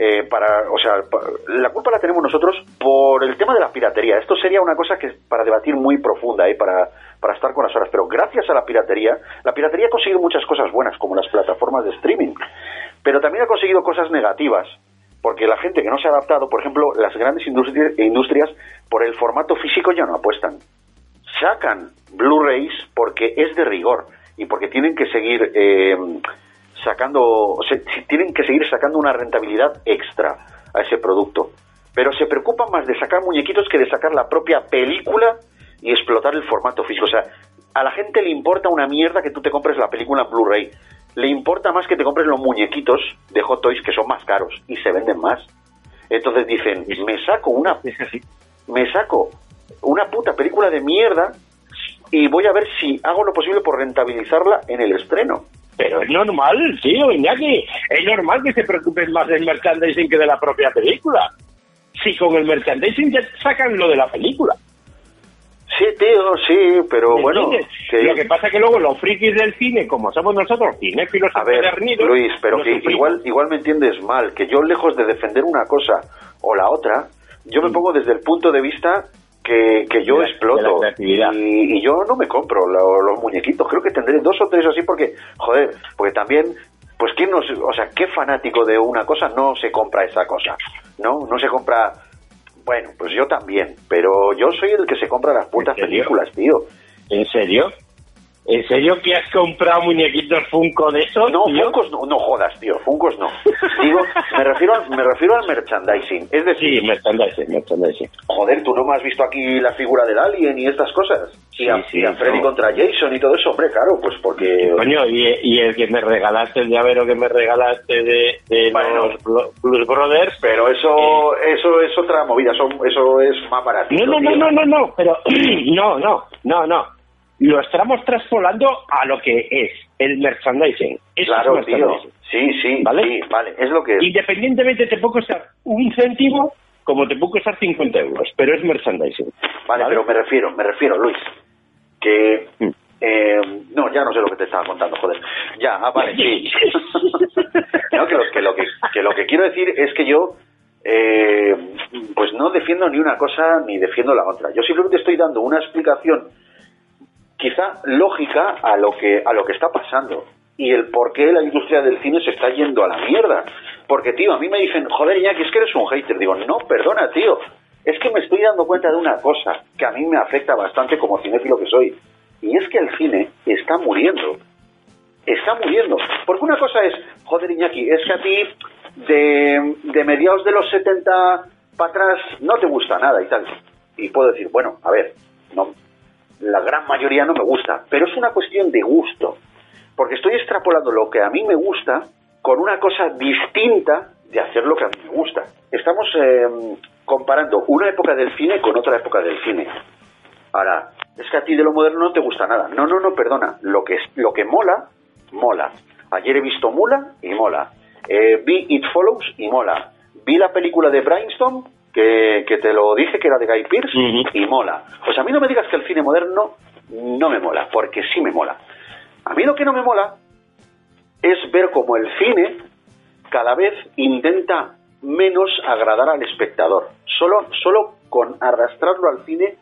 eh, para, o sea, pa- la culpa la tenemos nosotros por el tema de la piratería. Esto sería una cosa que para debatir muy profunda, eh, para, para estar con las horas. Pero gracias a la piratería, la piratería ha conseguido muchas cosas buenas, como las plataformas de streaming. Pero también ha conseguido cosas negativas, porque la gente que no se ha adaptado, por ejemplo, las grandes industri- industrias, por el formato físico ya no apuestan sacan Blu-rays porque es de rigor y porque tienen que seguir eh, sacando, o sea, tienen que seguir sacando una rentabilidad extra a ese producto. Pero se preocupan más de sacar muñequitos que de sacar la propia película y explotar el formato físico. O sea, a la gente le importa una mierda que tú te compres la película en Blu-ray. Le importa más que te compres los muñequitos de Hot Toys que son más caros y se venden más. Entonces dicen, me saco una me saco una puta película de mierda y voy a ver si hago lo posible por rentabilizarla en el estreno. Pero es normal, tío, Iñaki. Es normal que se preocupen más del merchandising que de la propia película. Si con el merchandising ya sacan lo de la película. Sí, tío, sí, pero ¿me bueno, Lo que pasa es que luego los frikis del cine, como somos nosotros, cinéfilos a ver, Luis, pero que igual, igual me entiendes mal, que yo lejos de defender una cosa o la otra, yo me pongo desde el punto de vista que, que yo la- exploto y, y yo no me compro lo- los muñequitos, creo que tendré dos o tres así porque, joder, porque también, pues quién no, o sea, qué fanático de una cosa no se compra esa cosa, ¿no? No se compra, bueno, pues yo también, pero yo soy el que se compra las putas películas, tío. ¿En serio? ¿En serio que has comprado muñequitos Funko de esos? No, tío? Funkos no, no jodas, tío, Funkos no. Digo, me refiero al, me refiero al merchandising. Es decir, Sí, merchandising, merchandising. joder, tú no me has visto aquí la figura del alien y estas cosas. Y a, Sí, sí, y a Freddy no. contra Jason y todo eso, hombre, claro, pues porque... Coño, y, y el que me regalaste, el llavero que me regalaste de, de Bueno. los Blues Brothers. Pero eso, eso es otra movida, eso, eso es más baratito. No, no, no, no, no, no, pero no, no, no, no. Lo estamos traspolando a lo que es el merchandising. Eso Claro, es tío. Sí, sí, ¿Vale? sí, vale, es lo que es. Independientemente te puedo costar un céntimo como te puedo costar 50 euros, pero es merchandising. Vale, pero me refiero, me refiero, Luis, que... Mm. eh, no, ya no sé lo que te estaba contando, joder. Ya, ah, vale, sí. no, que lo que, lo que, que lo que quiero decir es que yo, eh, pues no defiendo ni una cosa ni defiendo la otra. Yo simplemente estoy dando una explicación quizá lógica a lo que a lo que está pasando y el por qué la industria del cine se está yendo a la mierda. Porque, tío, a mí me dicen, joder, Iñaki, es que eres un hater. Digo, no, perdona, tío. Es que me estoy dando cuenta de una cosa que a mí me afecta bastante como cinéfilo que soy. Y es que el cine está muriendo. Está muriendo. Porque una cosa es, joder, Iñaki, es que a ti de, de mediados de los 70 para atrás no te gusta nada y tal. Y puedo decir, bueno, a ver, no, la gran mayoría no me gusta, pero es una cuestión de gusto, porque estoy extrapolando lo que a mí me gusta con una cosa distinta de hacer lo que a mí me gusta. Estamos, eh, comparando una época del cine con otra época del cine. Ahora, es que a ti de lo moderno no te gusta nada. No, no, no, perdona. Lo que, lo que mola, mola. Ayer he visto Mula y mola. Eh, vi It Follows y mola. Vi la película de Brainstorm, que, que te lo dije que era de Guy Pearce, y mola. Pues a mí no me digas que el cine moderno no me mola, porque sí me mola. A mí lo que no me mola es ver como el cine cada vez intenta menos agradar al espectador. Solo, solo con arrastrarlo al cine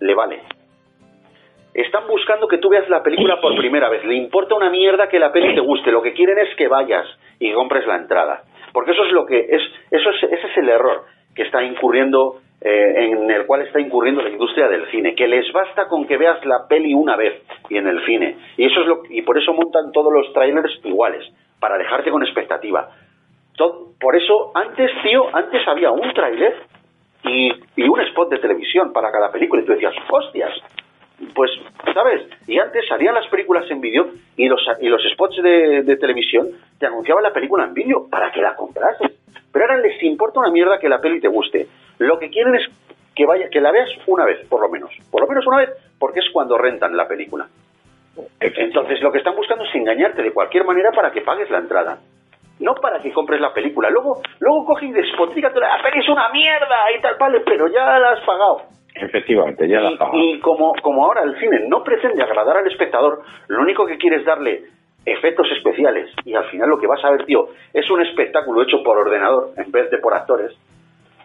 le vale. Están buscando que tú veas la película por primera vez. Le importa una mierda que la peli te guste. Lo que quieren es que vayas y compres la entrada. Porque eso es lo que es, eso es, ese es el error que está incurriendo, eh, en el cual está incurriendo la industria del cine. Que les basta con que veas la peli una vez y en el cine. Y eso es lo, y por eso montan todos los trailers iguales, para dejarte con expectativa. por eso, antes, tío, antes había un trailer y, y un spot de televisión para cada película. Y tú decías, hostias, pues, ¿sabes? Y antes salían las películas en vídeo y los, y los spots de, televisión te anunciaban la película en vídeo para que la comprases. Pero ahora les importa una mierda que la peli te guste. Lo que quieren es que vaya, que la veas una vez, por lo menos. Por lo menos una vez, porque es cuando rentan la película. Entonces lo que están buscando es engañarte de cualquier manera para que pagues la entrada. No para que compres la película. Luego, luego coge y despotígate, la peli es una mierda y tal, vale, pero ya la has pagado. Efectivamente, ya la Y, como, como ahora el cine no pretende agradar al espectador, lo único que quiere es darle efectos especiales y al final lo que vas a ver, tío, es un espectáculo hecho por ordenador en vez de por actores,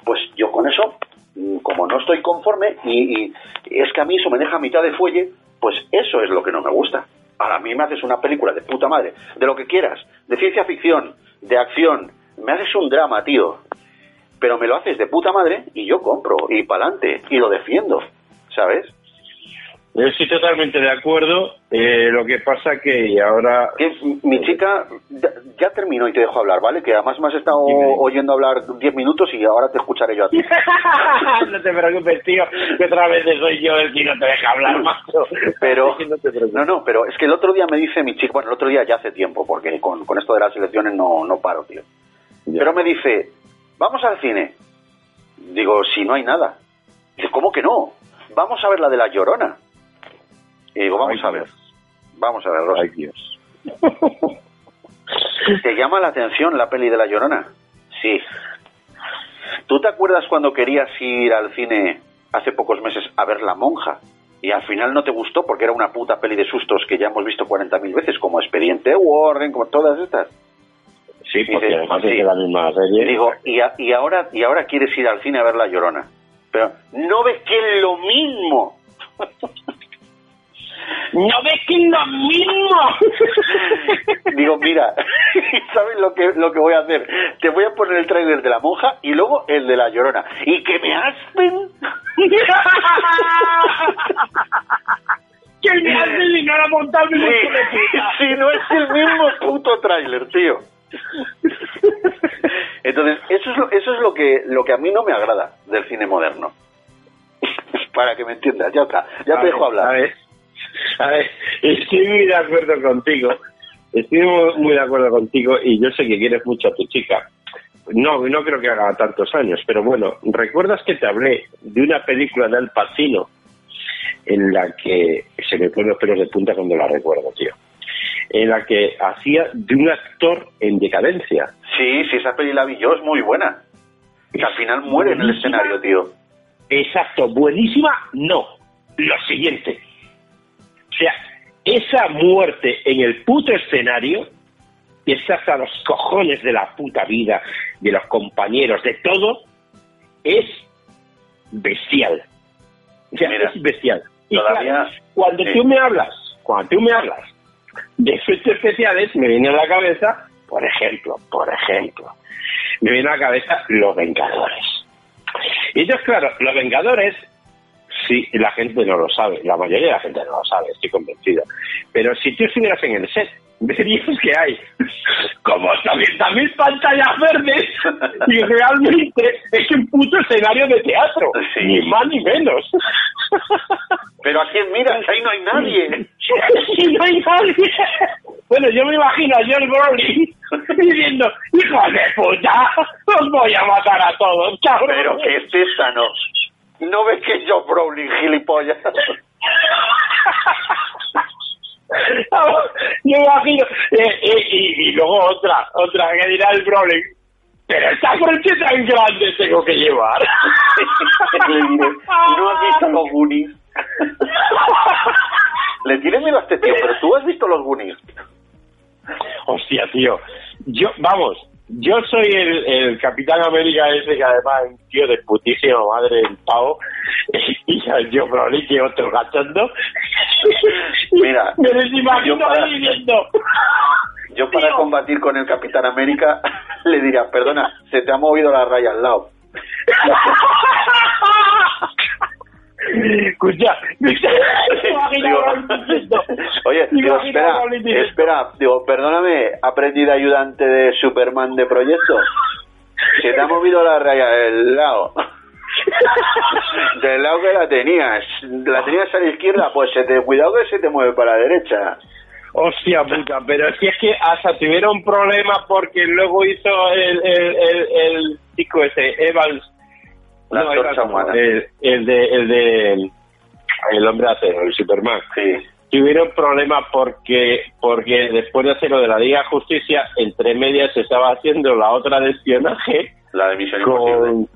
pues yo con eso, mm, como no estoy conforme y, es que a mí eso me deja mitad de fuelle, pues eso es lo que no me gusta. Ahora a mí me haces una película de puta madre, de lo que quieras, de ciencia ficción, de acción, me haces un drama, tío, pero me lo haces de puta madre y yo compro y pa'lante y lo defiendo, ¿sabes? Estoy totalmente de acuerdo. Eh, lo que pasa que ahora... mi chica ya, terminó y te dejo hablar, ¿vale? Que además me has estado oyendo hablar 10 minutos y ahora te escucharé yo a ti. no te preocupes, tío, que otra vez soy yo el que no te deja hablar, más. Pero, no, no, pero es que el otro día me dice mi chica, bueno, el otro día ya hace tiempo, porque con, con esto de las elecciones no, no paro, tío. Pero me dice, vamos al cine. Digo, si no hay nada. Dice, ¿cómo que no? Vamos a ver la de la Llorona. Y digo, vamos a ver. Vamos a ver, Ay, Dios. ¿Te llama la atención la peli de la Llorona? Sí. ¿Tú te acuerdas cuando querías ir al cine hace pocos meses a ver La Monja? Y al final no te gustó porque era una puta peli de sustos que ya hemos visto 40.000 veces, como Expediente Warren, como todas estas. Sí, porque además es la misma serie. Digo, y, y, ahora, y ahora quieres ir al cine a ver La Llorona. Pero, ¿no ves que es lo mismo? ¿No ves que es lo mismo? Digo, mira, ¿sabes lo que, lo que voy a hacer? Te voy a poner el tráiler de La Monja y luego el de La Llorona. ¿Y que me aspen? ¿Qué me hacen y no era montarme sí, Si no es el mismo puto tráiler, tío. Entonces, eso es lo, eso es lo que lo que a mí no me agrada del cine moderno. Para que me entiendas, ya está, ya te dejo hablar. A ver, a ver, estoy muy de acuerdo contigo. Estoy muy, de acuerdo contigo y yo sé que quieres mucho a tu chica. No, no creo que haga tantos años, pero bueno, ¿recuerdas que te hablé de una película de Al Pacino en la que se me ponen los pelos de punta cuando la recuerdo, tío? en la que hacía de un actor en decadencia. Sí, sí, esa peli la vi yo, es muy buena. Que al final muere en el escenario, tío. Exacto, buenísima, no. Lo siguiente. O sea, esa muerte en el puto escenario, que estás a los cojones de la puta vida, de los compañeros, de todo, es bestial. O sea, es bestial. Y cuando tú me hablas, cuando tú me hablas de efectos especiales me viene a la cabeza, por ejemplo, por ejemplo, me viene a la cabeza Los Vengadores. Y entonces, claro, Los Vengadores, sí, la gente no lo sabe, la mayoría de la gente no lo sabe, estoy convencido. Pero si tú estuvieras en el set, verías que hay como 80.000 pantallas verdes y realmente es un puto escenario de teatro, ni más ni menos. Pero a quién miras, ahí no hay nadie. sí, no hay nadie. Bueno, yo me imagino a George Brolin diciendo, hijo de puta, os voy a matar a todos, cabrón. Pero que es esa, ¿no? ¿No ves que Joe Brolin, gilipollas? yo imagino, eh, eh, y, y luego otra, otra que dirá el Brolin, pero esta frente tan grande tengo que llevar. ¿no has visto los Goonies? Le tiene miedo a este tío, pero tú has visto los Goonies. Hostia, tío. Yo, vamos, yo soy el, el Capitán América ese que además es un tío de putísima madre del pavo y yo Broly que otro cachondo. Mira, me los imagino yo para- ahí viendo. Yo para Tío. combatir con el Capitán América le diría, perdona, se te ha movido la raya al lado. Escucha, Digo. Oye, digo, espera, espera, digo, perdóname, aprendí de ayudante de Superman de proyecto. Se te ha movido la raya del lado. Del lado que la tenías. La tenías a la izquierda, pues se te, cuidado que se te mueve para la derecha. Hostia puta, pero si es que hasta tuvieron problemas porque luego hizo el, el, el, el chico ese, Evans. La No, antorcha humana. El, el de, el de, el hombre de acero, el Superman. Sí. Tuvieron problemas porque, porque después de hacer lo de la Liga de Justicia, entre medias se estaba haciendo la otra de espionaje La de Misión Imposible. con,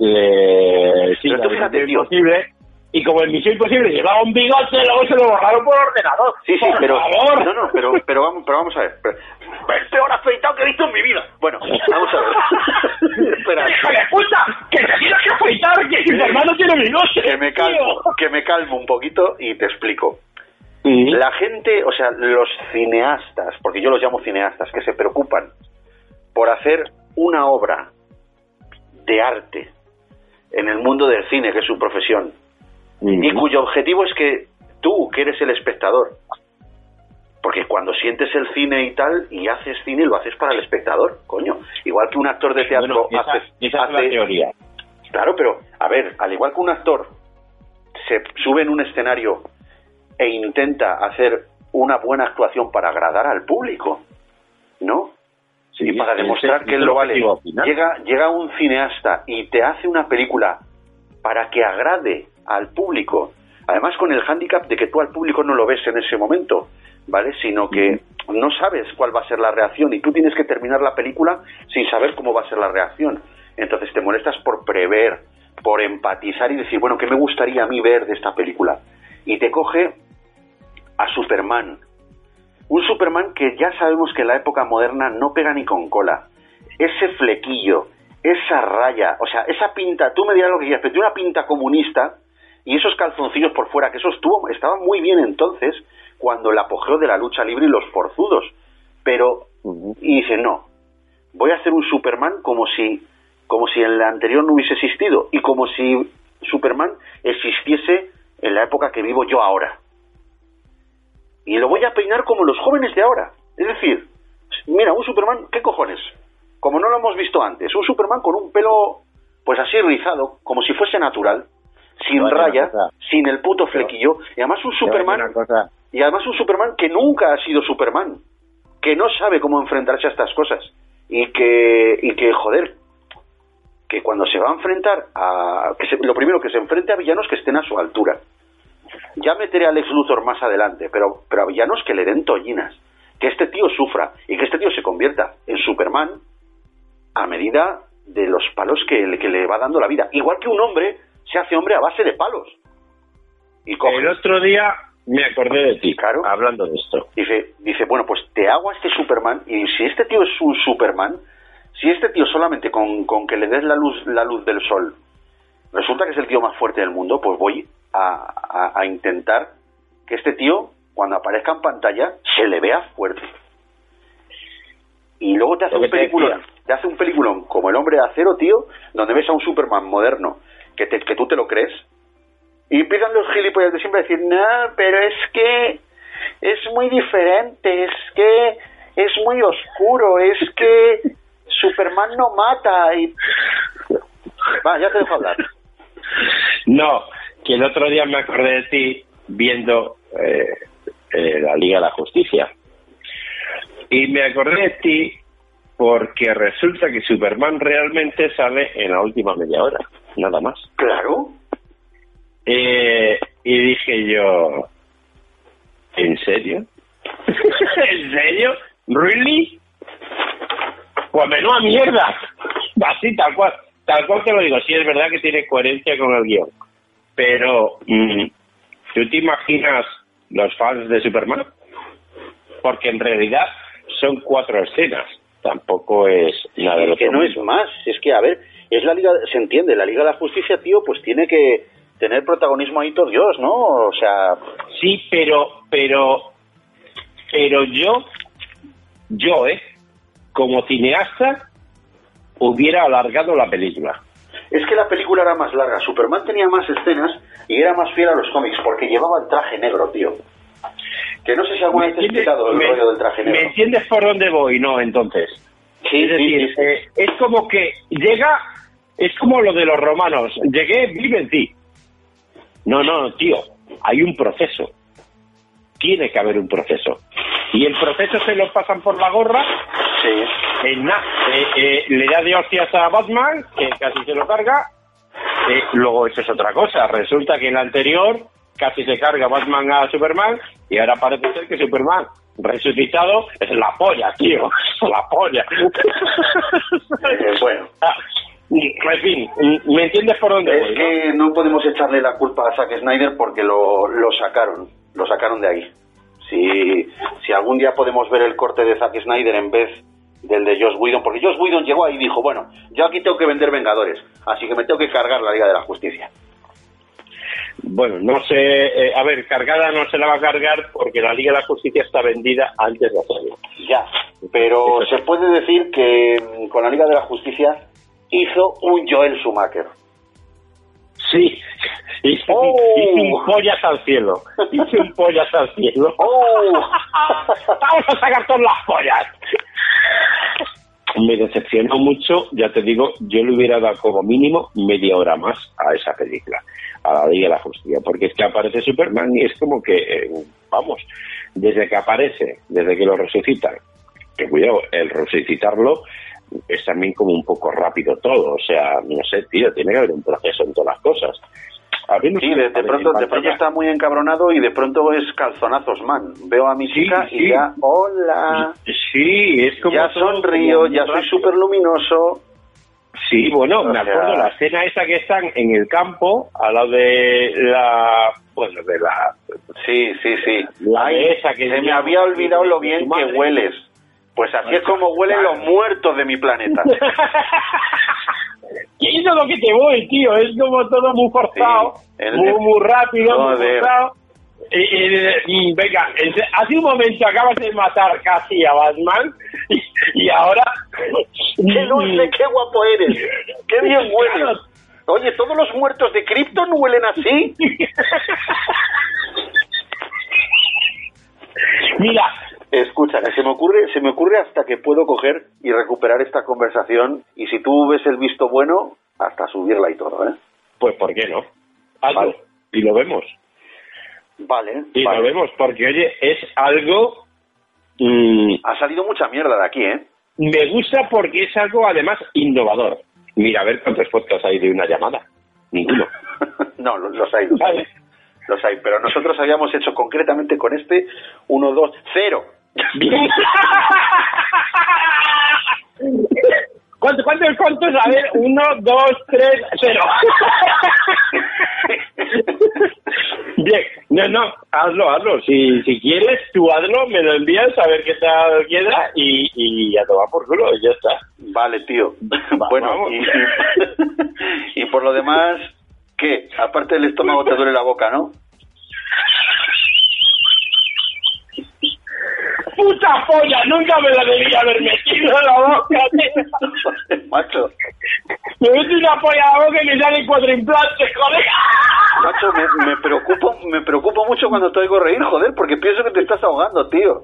eh, sí, Pero la de Misión. Imposible. Y como el Misión Imposible llevaba un bigote, luego se lo borraron por ordenador. Sí, sí, Por pero favor. no, no, pero pero vamos, pero vamos a ver. Pero- el peor afeitado que he visto en mi vida. Bueno, vamos a ver. Espera, ¡Hijo de puta! ¡Que te tienes que afeitar! ¡Que Superman no tiene bigote! que me calmo, tío! que me calmo un poquito y te explico. La gente, o sea, los cineastas, porque yo los llamo cineastas, que se preocupan por hacer una obra de arte en el mundo del cine, que es su profesión, y cuyo objetivo es que tú, que eres el espectador, porque cuando sientes el cine y tal, y haces cine, lo haces para el espectador, coño. Igual que un actor de teatro Bueno, esa, hace... esa es la hace- teoría. Claro, pero, a ver, al igual que un actor se sube en un escenario e intenta hacer una buena actuación para agradar al público, ¿no? Sí, y para demostrar ese que él lo vale. Llega, llega un cineasta y te hace una película para que agrade al público. Además, con el hándicap de que tú al público no lo ves en ese momento, ¿vale? Sino que no sabes cuál va a ser la reacción y tú tienes que terminar la película sin saber cómo va a ser la reacción. Entonces te molestas por prever, por empatizar y decir, bueno, ¿qué me gustaría a mí ver de esta película? Y te coge a Superman, un Superman que ya sabemos que en la época moderna no pega ni con cola. Ese flequillo, esa raya, o sea, esa pinta, tú me dirás lo que quieras, pero tiene una pinta comunista y esos calzoncillos por fuera, que eso estuvo, estaban muy bien entonces, cuando el apogeo de la lucha libre y los forzudos. Pero, y dice, no, voy a hacer un Superman como si, como si el anterior no hubiese existido y como si Superman existiese en la época que vivo yo ahora y lo voy a peinar como los jóvenes de ahora. Es decir, mira, un Superman, ¿qué cojones? Como no lo hemos visto antes, un Superman con un pelo, pues así rizado, como si fuese natural, sin una raya, cosa. sin el puto flequillo, y además un Superman, y además un Superman que nunca ha sido Superman, que no sabe cómo enfrentarse a estas cosas, y que, y que joder, que cuando se va a enfrentar a, que se- lo primero que se enfrente a villanos que estén a su altura. Ya meteré a Lex Luthor más adelante, pero, pero a villanos que le den tollinas, que este tío sufra y que este tío se convierta en Superman a medida de los palos que, le- que le va dando la vida. Igual que un hombre se hace hombre a base de palos. Y coge- el otro día me acordé de ti, Claro. hablando de esto. dice, dice, bueno, pues te hago a este Superman y si este tío es un Superman, si este tío solamente con, con que le des la luz, la luz del sol, resulta que es el tío más fuerte del mundo, pues voy a, a- a intentar que este tío, cuando aparezca en pantalla, se le vea fuerte. Y luego te hace Lo un te peliculón, decía. te hace un peliculón como El Hombre de Acero, tío, donde ves a un Superman moderno, que, te- que tú te lo crees, y empiezan los gilipollas de siempre a decir, no, pero es que es muy diferente, es que es muy oscuro, es que Superman no mata y... Va, ya te dejo hablar. No, que el otro día me acordé de ti viendo eh, eh, la Liga de la Justicia. Y me acordé de ti porque resulta que Superman realmente sale en la última media hora, nada más. Claro. Eh, y dije yo, ¿en serio? ¿En serio? ¿Really? Pues menuda mierda. Así, tal cual. Tal cual te lo digo. Sí, es verdad que tiene coherencia con el guion. Pero, mm, ¿tú te imaginas los fans de Superman? Porque en realidad son cuatro escenas. Tampoco es nada de lo que no es más. Es que, a ver, es la Liga, se entiende, la Liga de la Justicia, tío, pues tiene que tener protagonismo ahí todo Dios, ¿no? O sea, Sí, pero, pero, pero yo, yo, ¿eh? Como cineasta, hubiera alargado la película. es que la película era más larga. Superman tenía más escenas y era más fiel a los cómics porque llevaba el traje negro, tío. Que no sé si alguna vez te he explicado el me- rollo del traje ¿Me negro. entiendes por dónde voy? No, entonces. Sí, es decir, sí, sí. eh, es como que llega, es como lo de los romanos. Llegué, vive en ti. No, no, tío, hay un proceso. Tiene que haber un proceso. Y el proceso se lo pasan por la gorra Sí. Eh, na- eh, eh, le da de hostias a Batman, que casi se lo carga. Eh, luego eso es otra cosa. Resulta que en la anterior casi se carga Batman a Superman y ahora parece ser que Superman resucitado es la polla, tío. Es la polla. Bueno. En fin, ¿me entiendes por dónde Es voy? no? que no podemos echarle la culpa a Zack Snyder porque lo, lo sacaron, lo sacaron de ahí. Si, si algún día podemos ver el corte de Zack Snyder en vez del de Josh Whedon, porque Josh Whedon llegó ahí y dijo, bueno, yo aquí tengo que vender Vengadores, así que me tengo que cargar la Liga de la Justicia. Bueno, no sé, eh, a ver, cargada no se la va a cargar porque la Liga de la Justicia está vendida antes de hacerlo. Ya, pero se puede decir que mm, con la Liga de la Justicia hizo un Joel Schumacher. Sí, hice, Oh. hice un pollas al cielo. Hice un pollas al cielo. ¡Oh! Vamos a sacar todas las pollas. Me decepcionó mucho, ya te digo, yo le hubiera dado como mínimo media hora más a esa película, a la Liga de la Justicia, porque es que aparece Superman y es como que, eh, vamos, desde que aparece, desde que lo resucitan, que cuidado, el resucitarlo es también como un poco rápido todo, o sea, no sé, tío, tiene que haber un proceso en todas las cosas. A mí no Sí, de, a pronto, de pronto está muy encabronado y de pronto es calzonazos, man. Veo a mi Sí, chica sí. y ya, hola. Sí, es como Ya sonrío, como ya soy súper luminoso. Sí, bueno, O me sea- acuerdo la escena esa que están en el campo, al lado de la, bueno, de la, Sí, sí, sí. La Ay, de esa que se me había olvidado lo bien que hueles. Pues así es como huelen los muertos de mi planeta. ¿Qué es lo que te voy, tío? Es como todo muy forzado, Sí, muy, muy rápido, muy forzado. Eh, eh, mm, venga, hace un momento acabas de matar casi a Batman y, y ahora... ¡Qué dulce, qué guapo eres! ¡Qué bien hueles! Oye, ¿todos los muertos de Krypton huelen así? Mira, Escucha, que se me ocurre, se me ocurre hasta que puedo coger y recuperar esta conversación y si tú ves el visto bueno, hasta subirla y todo, ¿eh? pues ¿por qué no? Vale. y lo vemos. Vale, Y vale. lo vemos, porque oye, es algo... mm, Ha salido mucha mierda de aquí, ¿eh? me gusta porque es algo además innovador. Mira, a ver cuántos podcasts hay de una llamada. Ninguno. no, lo- los hay, los hay. ¿Vale? Los hay, pero nosotros habíamos hecho concretamente con este uno, dos, cero. Bien. ¿Cuántos, cuántos, cuántos? A ver, uno, dos, tres, cero. Bien, no, no, hazlo, hazlo. Si, si quieres, tú hazlo, me lo envías a ver qué tal queda y, y ya tomar por culo, y ya está. Vale, tío. Va- bueno, vamos. y, y por lo demás, ¿qué? Aparte del estómago te duele la boca, ¿no? ¡Puta polla! Nunca me la debía haber metido en la boca, tío. Macho, Me meto una polla a la boca y me salen cuatro implantes, joder. macho, me, me preocupo, me preocupo mucho cuando te oigo reír, joder, porque pienso que te estás ahogando, tío.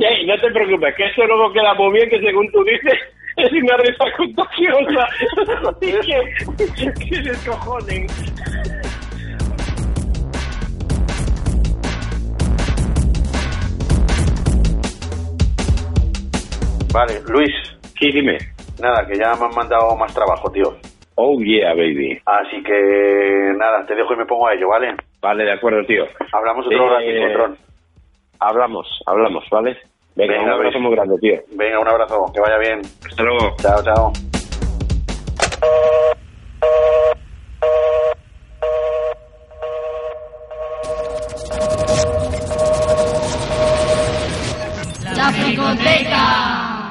Ey, no te preocupes, que eso luego queda muy bien, que según tú dices, es una risa contagiosa. Así que, que se descojonen. Vale, Luis, Sí, dime. nada, que ya me han mandado más trabajo, tío. Oh, yeah, baby. Así que nada, te dejo y me pongo a ello, ¿vale? Vale, de acuerdo, tío. Hablamos otro Eh, ratito, Tron. Hablamos, hablamos, ¿vale? Venga, Venga, un abrazo Luis. muy grande, tío. Venga, un abrazo, que vaya bien. Hasta luego. Chao, chao.